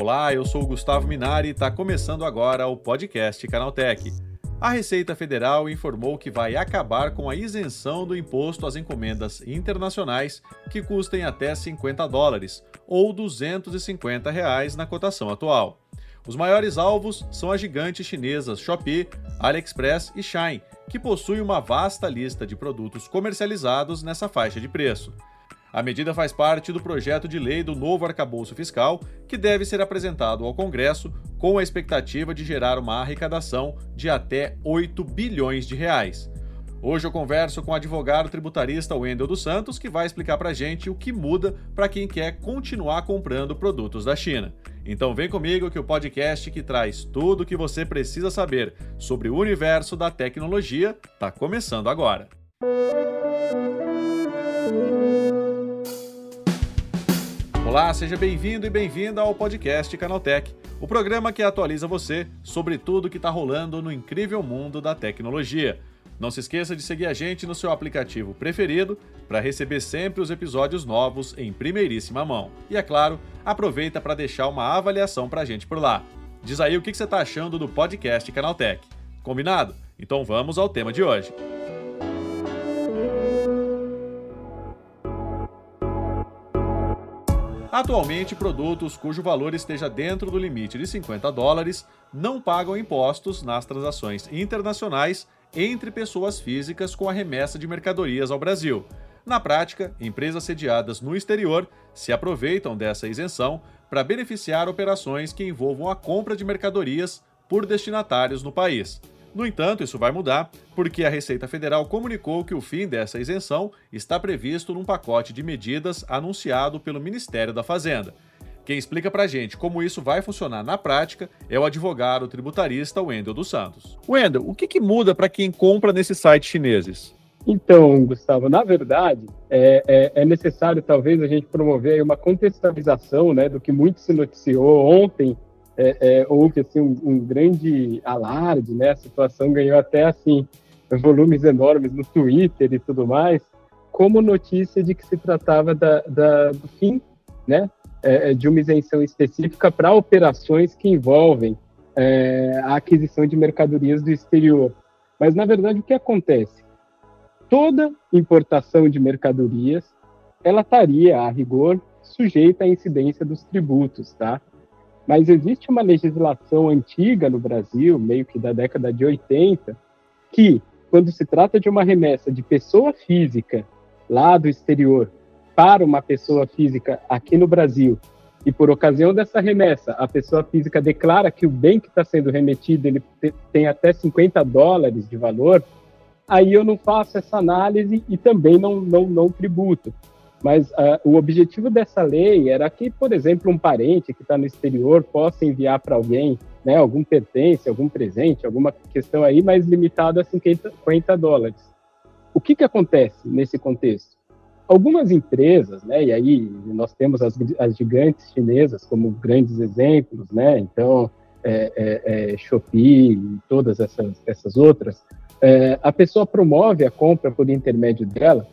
Olá, eu sou o Gustavo Minari e está começando agora o podcast Canaltech. A Receita Federal informou que vai acabar com a isenção do imposto às encomendas internacionais que custem até 50 dólares ou 250 reais na cotação atual. Os maiores alvos são as gigantes chinesas Shopee, AliExpress e Shine, que possuem uma vasta lista de produtos comercializados nessa faixa de preço. A medida faz parte do projeto de lei do novo arcabouço fiscal, que deve ser apresentado ao Congresso com a expectativa de gerar uma arrecadação de até 8 bilhões de reais. Hoje eu converso com o advogado tributarista Wendel dos Santos, que vai explicar para gente o que muda para quem quer continuar comprando produtos da China. Então vem comigo que o podcast que traz tudo o que você precisa saber sobre o universo da tecnologia está começando agora. Olá, seja bem-vindo e bem-vinda ao podcast Canaltech, o programa que atualiza você sobre tudo que está rolando no incrível mundo da tecnologia. Não se esqueça de seguir a gente no seu aplicativo preferido para receber sempre os episódios novos em primeiríssima mão. E é claro, aproveita para deixar uma avaliação para a gente por lá. Diz aí o que você está achando do podcast Canaltech. Combinado? Então vamos ao tema de hoje. Atualmente, produtos cujo valor esteja dentro do limite de 50 dólares não pagam impostos nas transações internacionais entre pessoas físicas com a remessa de mercadorias ao Brasil. Na prática, empresas sediadas no exterior se aproveitam dessa isenção para beneficiar operações que envolvam a compra de mercadorias por destinatários no país. No entanto, isso vai mudar porque a Receita Federal comunicou que o fim dessa isenção está previsto num pacote de medidas anunciado pelo Ministério da Fazenda. Quem explica pra gente como isso vai funcionar na prática é o advogado tributarista Wendel dos Santos. Wendel, o que, que muda para quem compra nesses sites chineses? Então, Gustavo, na verdade, é, é, é, necessário talvez a gente promover uma contextualização né, do que muito se noticiou ontem é, é, houve assim, um, um, grande alarde, né? A situação ganhou até assim volumes enormes no Twitter e tudo mais, como notícia de que se tratava da, da do fim, né? É, é de uma isenção específica para operações que envolvem é, a aquisição de mercadorias do exterior. Mas na verdade o que acontece? Toda importação de mercadorias, ela estaria a rigor sujeita à incidência dos tributos, tá? Mas existe uma legislação antiga no Brasil, meio que da década de 80, que, quando se trata de uma remessa de pessoa física lá do exterior para uma pessoa física aqui no Brasil, e por ocasião dessa remessa, a pessoa física declara que o bem que está sendo remetido ele tem até 50 dólares de valor, aí eu não faço essa análise e também não, não, não tributo. Mas uh, o objetivo dessa lei era que, por exemplo, um parente que está no exterior possa enviar para alguém né, algum pertence, algum presente, alguma questão aí, mas limitado a 50, 50 dólares. O que, que acontece nesse contexto? Algumas empresas, né, e aí nós temos as, as gigantes chinesas como grandes exemplos, né, então é, é, é, Shopee e todas essas, essas outras, é, a pessoa promove a compra por intermédio dela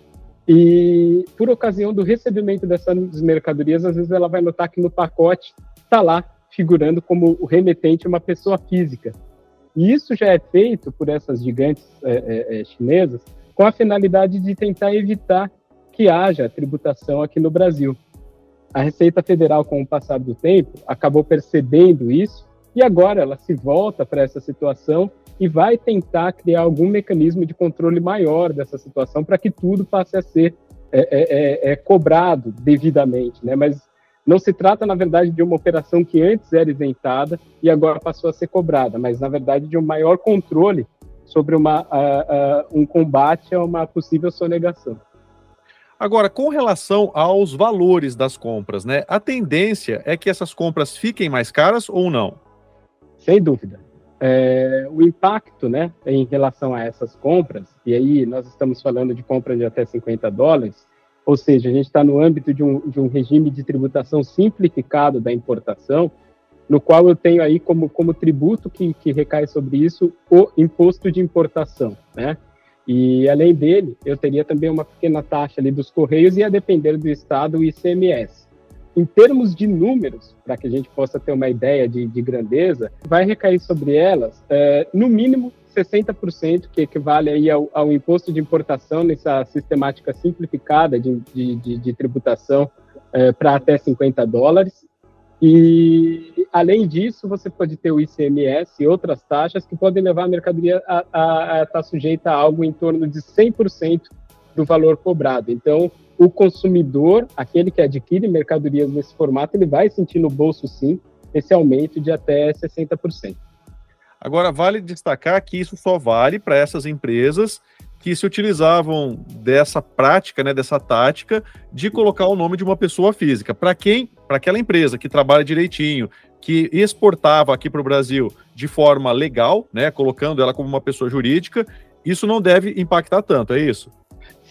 e por ocasião do recebimento dessas mercadorias, às vezes ela vai notar que no pacote está lá figurando como o remetente uma pessoa física. E isso já é feito por essas gigantes é, é, chinesas com a finalidade de tentar evitar que haja tributação aqui no Brasil. A Receita Federal, com o passar do tempo, acabou percebendo isso e agora ela se volta para essa situação e vai tentar criar algum mecanismo de controle maior dessa situação para que tudo passe a ser é, é, é, é, cobrado devidamente, né? Mas não se trata, na verdade, de uma operação que antes era isentada e agora passou a ser cobrada, mas, na verdade, de um maior controle sobre uma, uh, uh, um combate a uma possível sonegação. Agora, com relação aos valores das compras, né? A tendência é que essas compras fiquem mais caras ou não? Sem dúvida é, o impacto né, em relação a essas compras, e aí nós estamos falando de compra de até 50 dólares, ou seja, a gente está no âmbito de um, de um regime de tributação simplificado da importação, no qual eu tenho aí como, como tributo que, que recai sobre isso o imposto de importação, né? E além dele, eu teria também uma pequena taxa ali dos correios e a depender do estado o ICMS. Em termos de números, para que a gente possa ter uma ideia de, de grandeza, vai recair sobre elas, é, no mínimo, 60%, que equivale aí ao, ao, imposto de importação nessa sistemática simplificada de, de, de, tributação é, para até 50 dólares. E, além disso, você pode ter o ICMS e outras taxas que podem levar a mercadoria a estar tá sujeita a algo em torno de 100% do valor cobrado. Então, o consumidor, aquele que adquire mercadorias nesse formato, ele vai sentir no bolso, sim, esse aumento de até 60%. Agora, vale destacar que isso só vale para essas empresas que se utilizavam dessa prática, né, dessa tática de colocar o nome de uma pessoa física. Para quem, para aquela empresa que trabalha direitinho, que exportava aqui para o Brasil de forma legal, né, colocando ela como uma pessoa jurídica, isso não deve impactar tanto, é isso?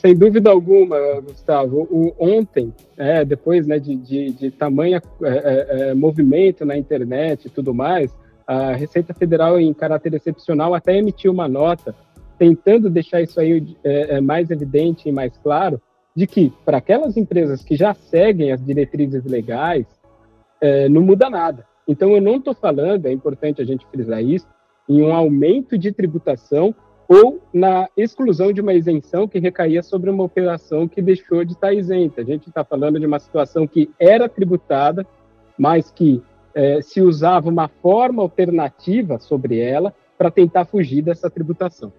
Sem dúvida alguma, Gustavo. O, ontem, é, depois né, de, de, de tamanho é, é, é, movimento na internet e tudo mais, a Receita Federal, em caráter excepcional, até emitiu uma nota tentando deixar isso aí é, é, mais evidente e mais claro, de que para aquelas empresas que já seguem as diretrizes legais, não muda nada. Então, eu não estou falando, é importante a gente frisar isso, em um aumento de tributação ou na exclusão de uma isenção que recaía sobre uma operação que deixou de estar isenta. A gente está falando de uma situação que era tributada, mas que é, se usava uma forma alternativa sobre ela para tentar fugir dessa tributação.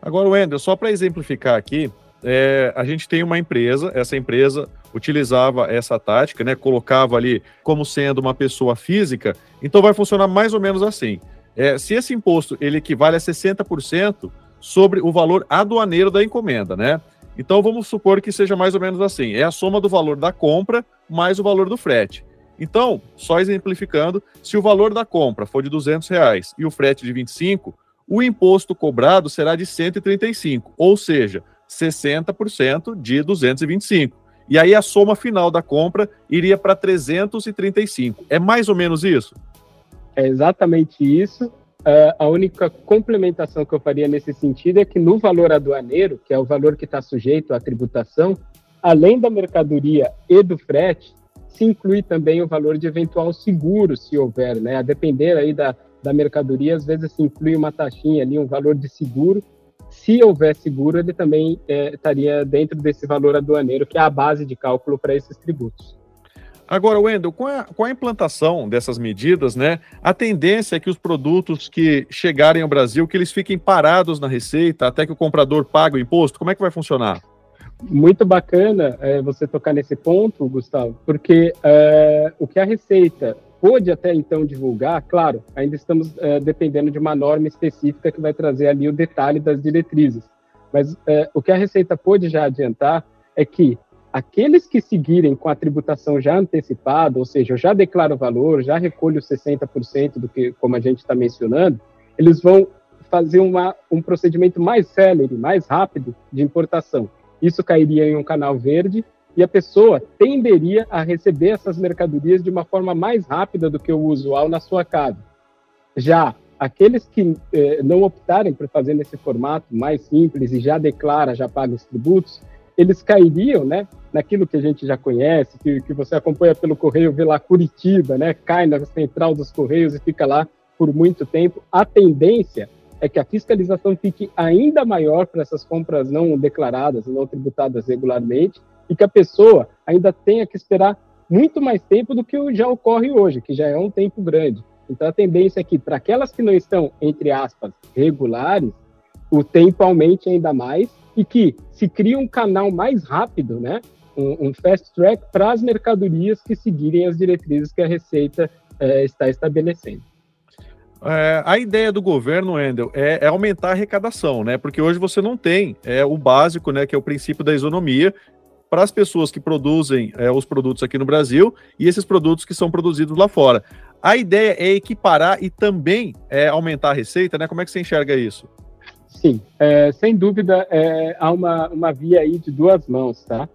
Agora, Wendel, só para exemplificar aqui, é, a gente tem uma empresa, essa empresa utilizava essa tática, né, colocava ali como sendo uma pessoa física, então vai funcionar mais ou menos assim. É, se esse imposto ele equivale a 60% sobre o valor aduaneiro da encomenda, né? Então vamos supor que seja mais ou menos assim: é a soma do valor da compra mais o valor do frete. Então, só exemplificando, se o valor da compra for de 200 reais e o frete de 25, o imposto cobrado será de 135, ou seja, 60% de 225. E aí a soma final da compra iria para 335. É mais ou menos isso? É exatamente isso. Uh, a única complementação que eu faria nesse sentido é que no valor aduaneiro, que é o valor que está sujeito à tributação, além da mercadoria e do frete, se inclui também o valor de eventual seguro, se houver, né? A depender aí da, da mercadoria, às vezes se inclui uma taxinha ali, um valor de seguro. Se houver seguro, ele também é, estaria dentro desse valor aduaneiro, que é a base de cálculo para esses tributos. Agora, Wendel, com a, com a implantação dessas medidas, né, a tendência é que os produtos que chegarem ao Brasil, que eles fiquem parados na receita até que o comprador pague o imposto. Como é que vai funcionar? Muito bacana é, você tocar nesse ponto, Gustavo, porque é, o que a Receita pôde até então divulgar, claro, ainda estamos é, dependendo de uma norma específica que vai trazer ali o detalhe das diretrizes. Mas é, o que a Receita pôde já adiantar é que aqueles que seguirem com a tributação já antecipada, ou seja, eu já declaro o valor, já recolho 60% do que, como a gente está mencionando, eles vão fazer uma, um procedimento mais célere, mais rápido de importação. Isso cairia em um canal verde e a pessoa tenderia a receber essas mercadorias de uma forma mais rápida do que o usual na sua casa. Já aqueles que eh, não optarem por fazer nesse formato mais simples e já declara, já paga os tributos, eles cairiam, né, naquilo que a gente já conhece, que, que você acompanha pelo correio, vê lá Curitiba, né, cai na central dos correios e fica lá por muito tempo. A tendência é que a fiscalização fique ainda maior para essas compras não declaradas, não tributadas regularmente, e que a pessoa ainda tenha que esperar muito mais tempo do que já ocorre hoje, que já é um tempo grande. Então a tendência é que para aquelas que não estão, entre aspas, regulares, o tempo aumente ainda mais e que se cria um canal mais rápido, né? Um, um fast track para as mercadorias que seguirem as diretrizes que a Receita é, está estabelecendo. É, a ideia do governo, Wendel, é, é, aumentar a arrecadação, né? Porque hoje você não tem é, o básico, né? Que é o princípio da isonomia para as pessoas que produzem é, os produtos aqui no Brasil e esses produtos que são produzidos lá fora. A ideia é equiparar e também é, aumentar a receita, né? Como é que você enxerga isso? Sim, é, sem dúvida é, há uma, uma via aí de duas mãos, tá?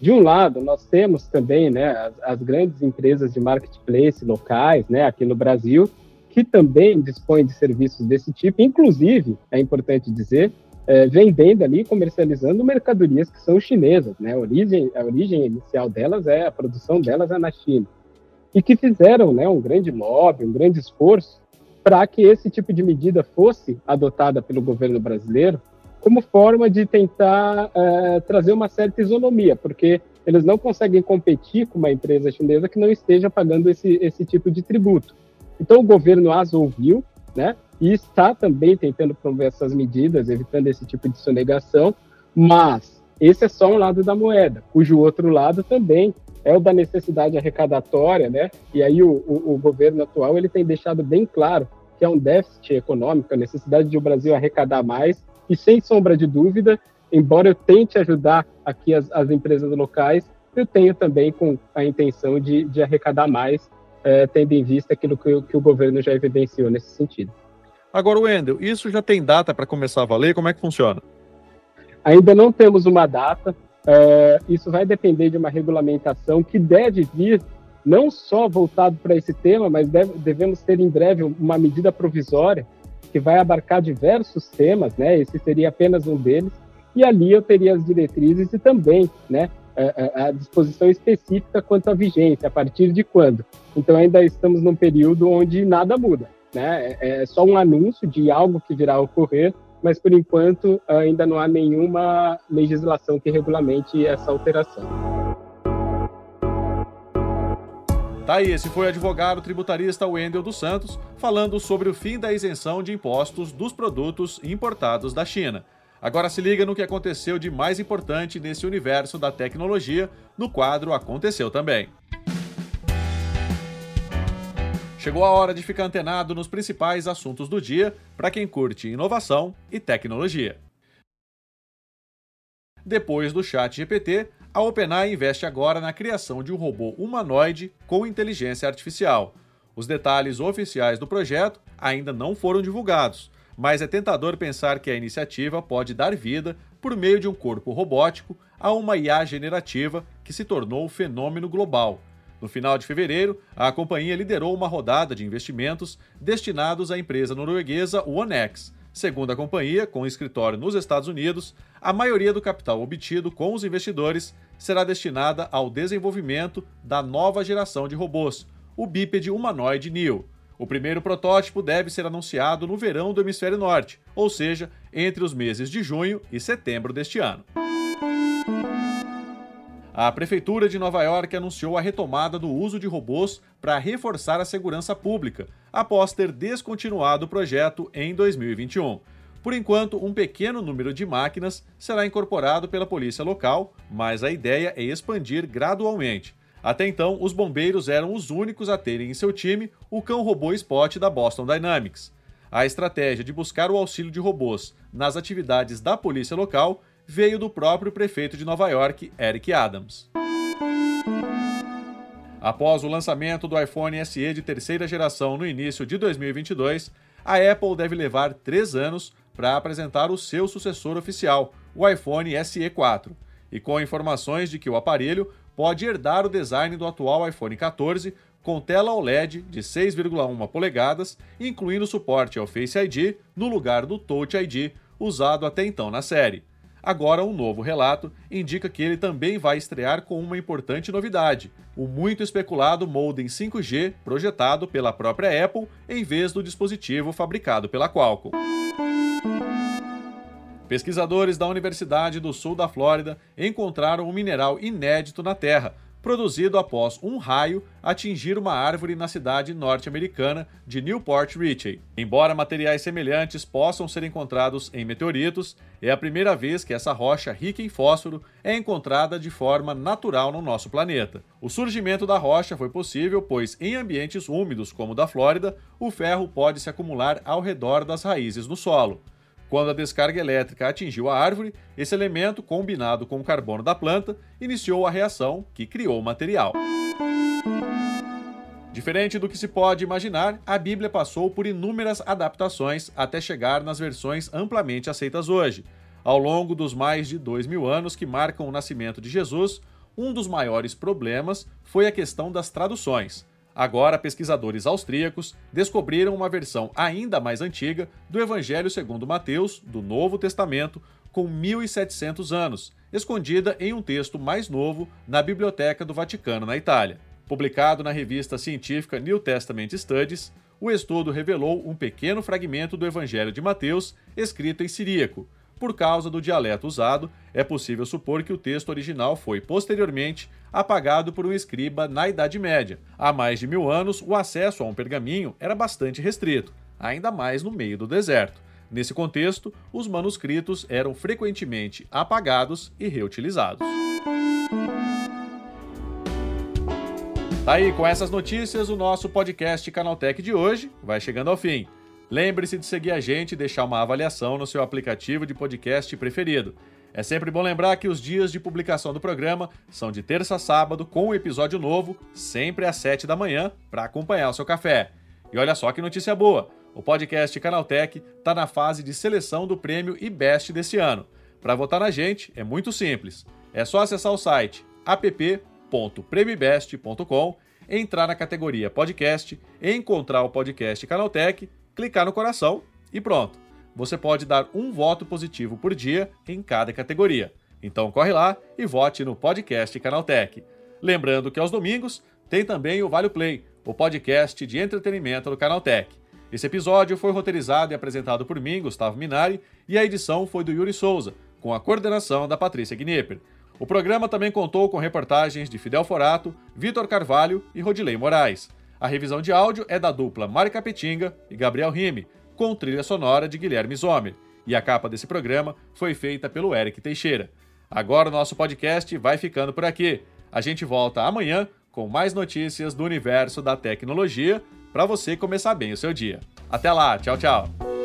De um lado, nós temos também né, as, as, grandes empresas de marketplace locais, né, aqui no Brasil, que também dispõem de serviços desse tipo. Inclusive, é importante dizer, é, vendendo ali, comercializando mercadorias que são chinesas, né? A origem, a origem inicial delas é a produção delas é na China e que fizeram, né, um grande lobby, um grande esforço para que esse tipo de medida fosse adotada pelo governo brasileiro como forma de tentar é, trazer uma certa isonomia, porque eles não conseguem competir com uma empresa chinesa que não esteja pagando esse, esse tipo de tributo. Então o governo as ouviu, né? E está também tentando promover essas medidas, evitando esse tipo de sonegação, mas esse é só um lado da moeda, cujo outro lado também é o da necessidade arrecadatória, né? E aí o, o, o governo atual ele tem deixado bem claro que é um déficit econômico, a necessidade de o Brasil arrecadar mais, e sem sombra de dúvida, embora eu tente ajudar aqui as, as empresas locais, eu tenho também com a intenção de, de arrecadar mais, é, tendo em vista aquilo que, que o governo já evidenciou nesse sentido. Agora, Wendel, isso já tem data para começar a valer? Como é que funciona? Ainda não temos uma data. É, isso vai depender de uma regulamentação que deve vir não só voltado para esse tema, mas deve, devemos ter em breve uma medida provisória que vai abarcar diversos temas, né? Esse seria apenas um deles. E ali eu teria as diretrizes e também, né, a, a disposição específica quanto à vigência, a partir de quando. Então ainda estamos num período onde nada muda. Né? É, é só um anúncio de algo que virá a ocorrer, mas por enquanto ainda não há nenhuma legislação que regulamente essa alteração. Tá aí, esse foi o advogado tributarista Wendel dos Santos falando sobre o fim da isenção de impostos dos produtos importados da China. Agora se liga no que aconteceu de mais importante nesse universo da tecnologia no quadro Aconteceu Também. Chegou a hora de ficar antenado nos principais assuntos do dia para quem curte inovação e tecnologia. Depois do Chat GPT, a OpenAI investe agora na criação de um robô humanoide com inteligência artificial. Os detalhes oficiais do projeto ainda não foram divulgados, mas é tentador pensar que a iniciativa pode dar vida, por meio de um corpo robótico, a uma IA generativa que se tornou um fenômeno global no final de fevereiro, a companhia liderou uma rodada de investimentos destinados à empresa norueguesa OneX. Segundo a companhia, com escritório nos Estados Unidos, a maioria do capital obtido com os investidores será destinada ao desenvolvimento da nova geração de robôs, o bípede humanoide Neo. O primeiro protótipo deve ser anunciado no verão do hemisfério norte, ou seja, entre os meses de junho e setembro deste ano. A Prefeitura de Nova York anunciou a retomada do uso de robôs para reforçar a segurança pública, após ter descontinuado o projeto em 2021. Por enquanto, um pequeno número de máquinas será incorporado pela polícia local, mas a ideia é expandir gradualmente. Até então, os bombeiros eram os únicos a terem em seu time o cão-robô Spot da Boston Dynamics. A estratégia de buscar o auxílio de robôs nas atividades da polícia local veio do próprio prefeito de Nova York, Eric Adams. Após o lançamento do iPhone SE de terceira geração no início de 2022, a Apple deve levar três anos para apresentar o seu sucessor oficial, o iPhone SE 4, e com informações de que o aparelho pode herdar o design do atual iPhone 14 com tela OLED de 6,1 polegadas, incluindo suporte ao Face ID no lugar do Touch ID usado até então na série. Agora, um novo relato indica que ele também vai estrear com uma importante novidade: o muito especulado modem 5G projetado pela própria Apple em vez do dispositivo fabricado pela Qualcomm. Pesquisadores da Universidade do Sul da Flórida encontraram um mineral inédito na Terra, produzido após um raio atingir uma árvore na cidade norte-americana de Newport Richey. Embora materiais semelhantes possam ser encontrados em meteoritos, é a primeira vez que essa rocha rica em fósforo é encontrada de forma natural no nosso planeta. O surgimento da rocha foi possível pois, em ambientes úmidos como o da Flórida, o ferro pode se acumular ao redor das raízes no solo. Quando a descarga elétrica atingiu a árvore, esse elemento, combinado com o carbono da planta, iniciou a reação que criou o material. Diferente do que se pode imaginar, a Bíblia passou por inúmeras adaptações até chegar nas versões amplamente aceitas hoje. Ao longo dos mais de dois mil anos que marcam o nascimento de Jesus, um dos maiores problemas foi a questão das traduções. Agora, pesquisadores austríacos descobriram uma versão ainda mais antiga do Evangelho segundo Mateus, do Novo Testamento, com 1700 anos, escondida em um texto mais novo na Biblioteca do Vaticano, na Itália. Publicado na revista científica New Testament Studies, o estudo revelou um pequeno fragmento do Evangelho de Mateus escrito em siríaco, por causa do dialeto usado, é possível supor que o texto original foi, posteriormente, apagado por um escriba na Idade Média. Há mais de mil anos, o acesso a um pergaminho era bastante restrito, ainda mais no meio do deserto. Nesse contexto, os manuscritos eram frequentemente apagados e reutilizados. Tá aí, com essas notícias, o nosso podcast Canaltech de hoje vai chegando ao fim. Lembre-se de seguir a gente e deixar uma avaliação no seu aplicativo de podcast preferido. É sempre bom lembrar que os dias de publicação do programa são de terça a sábado, com um episódio novo, sempre às 7 da manhã, para acompanhar o seu café. E olha só que notícia boa! O podcast Canaltech está na fase de seleção do prêmio IBEST desse ano. Para votar na gente é muito simples. É só acessar o site app.premibest.com, entrar na categoria podcast, encontrar o podcast Canaltech clicar no coração e pronto. Você pode dar um voto positivo por dia em cada categoria. Então corre lá e vote no podcast Canaltech. Lembrando que aos domingos tem também o Vale Play, o podcast de entretenimento do Canaltech. Esse episódio foi roteirizado e apresentado por mim, Gustavo Minari, e a edição foi do Yuri Souza, com a coordenação da Patrícia Gnipper. O programa também contou com reportagens de Fidel Forato, Vitor Carvalho e Rodilei Moraes. A revisão de áudio é da dupla Mari Capetinga e Gabriel Rime, com trilha sonora de Guilherme Zomer. E a capa desse programa foi feita pelo Eric Teixeira. Agora o nosso podcast vai ficando por aqui. A gente volta amanhã com mais notícias do universo da tecnologia para você começar bem o seu dia. Até lá, tchau, tchau.